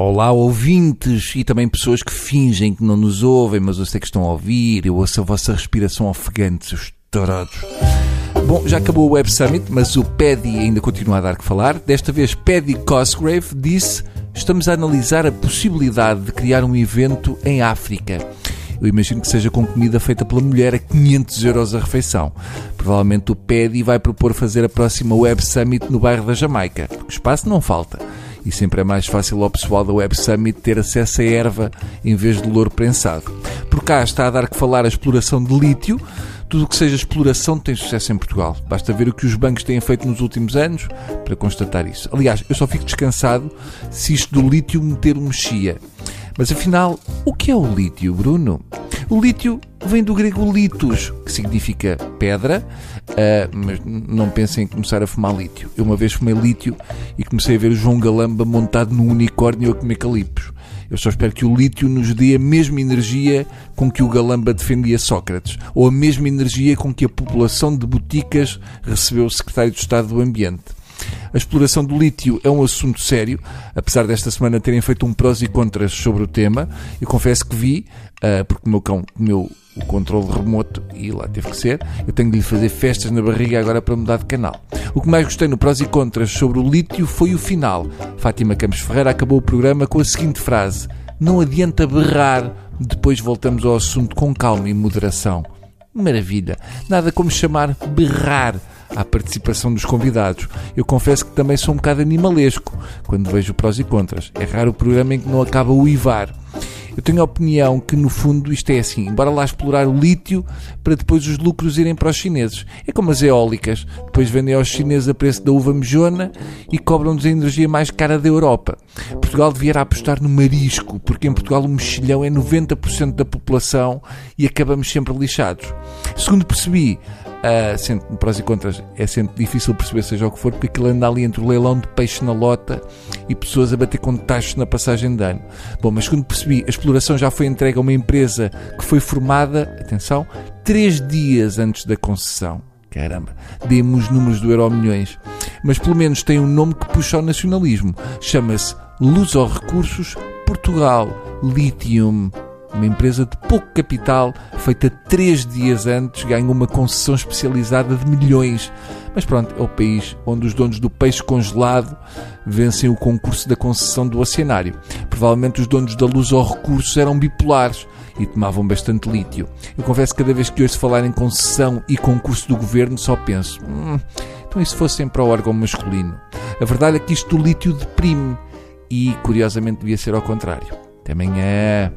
Olá, ouvintes e também pessoas que fingem que não nos ouvem, mas eu sei que estão a ouvir. Eu ouço a vossa respiração ofegante, seus tarados. Bom, já acabou o Web Summit, mas o Paddy ainda continua a dar que falar. Desta vez, Paddy Cosgrave disse: Estamos a analisar a possibilidade de criar um evento em África. Eu imagino que seja com comida feita pela mulher a 500 euros a refeição. Provavelmente o Paddy vai propor fazer a próxima Web Summit no bairro da Jamaica, porque espaço não falta e sempre é mais fácil ao pessoal da Web Summit ter acesso a erva em vez de louro prensado. Por cá está a dar que falar a exploração de lítio. Tudo o que seja exploração tem sucesso em Portugal. Basta ver o que os bancos têm feito nos últimos anos para constatar isso. Aliás, eu só fico descansado se isto do lítio meter um mexia. Mas afinal, o que é o lítio, Bruno? O lítio vem do grego litos, que significa pedra, uh, mas não pensem em começar a fumar lítio. Eu uma vez fumei lítio e comecei a ver o João Galamba montado num unicórnio a comer calipos. Eu só espero que o lítio nos dê a mesma energia com que o Galamba defendia Sócrates, ou a mesma energia com que a população de Boticas recebeu o secretário de Estado do Ambiente. A exploração do lítio é um assunto sério, apesar desta semana terem feito um prós e contras sobre o tema. Eu confesso que vi, uh, porque o meu cão comeu o controle remoto e lá teve que ser. Eu tenho de lhe fazer festas na barriga agora para mudar de canal. O que mais gostei no prós e contras sobre o lítio foi o final. Fátima Campos Ferreira acabou o programa com a seguinte frase: Não adianta berrar, depois voltamos ao assunto com calma e moderação. Maravilha! Nada como chamar berrar à participação dos convidados. Eu confesso que também sou um bocado animalesco quando vejo prós e contras. É raro o programa em que não acaba o IVAR. Eu tenho a opinião que, no fundo, isto é assim: bora lá explorar o lítio para depois os lucros irem para os chineses. É como as eólicas: depois vendem aos chineses a preço da uva mejona e cobram-nos a energia mais cara da Europa. Portugal devia apostar no marisco, porque em Portugal o mexilhão é 90% da população e acabamos sempre lixados. Segundo percebi, Uh, sendo prós e contras, é sempre difícil perceber seja o que for, porque aquilo anda ali entre o leilão de peixe na lota e pessoas a bater com tachos na passagem de ano. Bom, mas quando percebi, a exploração já foi entregue a uma empresa que foi formada, atenção, três dias antes da concessão. Caramba, demos números do Euro Milhões. Mas pelo menos tem um nome que puxa ao nacionalismo. Chama-se Luz aos Recursos Portugal Lithium uma empresa de pouco capital, feita três dias antes, ganhou uma concessão especializada de milhões. Mas pronto, é o país onde os donos do peixe congelado vencem o concurso da concessão do oceanário. Provavelmente os donos da luz ao recurso eram bipolares e tomavam bastante lítio. Eu confesso que cada vez que ouço falar em concessão e concurso do governo só penso, hum, então e se fosse sempre ao órgão masculino? A verdade é que isto do lítio deprime e, curiosamente, devia ser ao contrário. Até amanhã.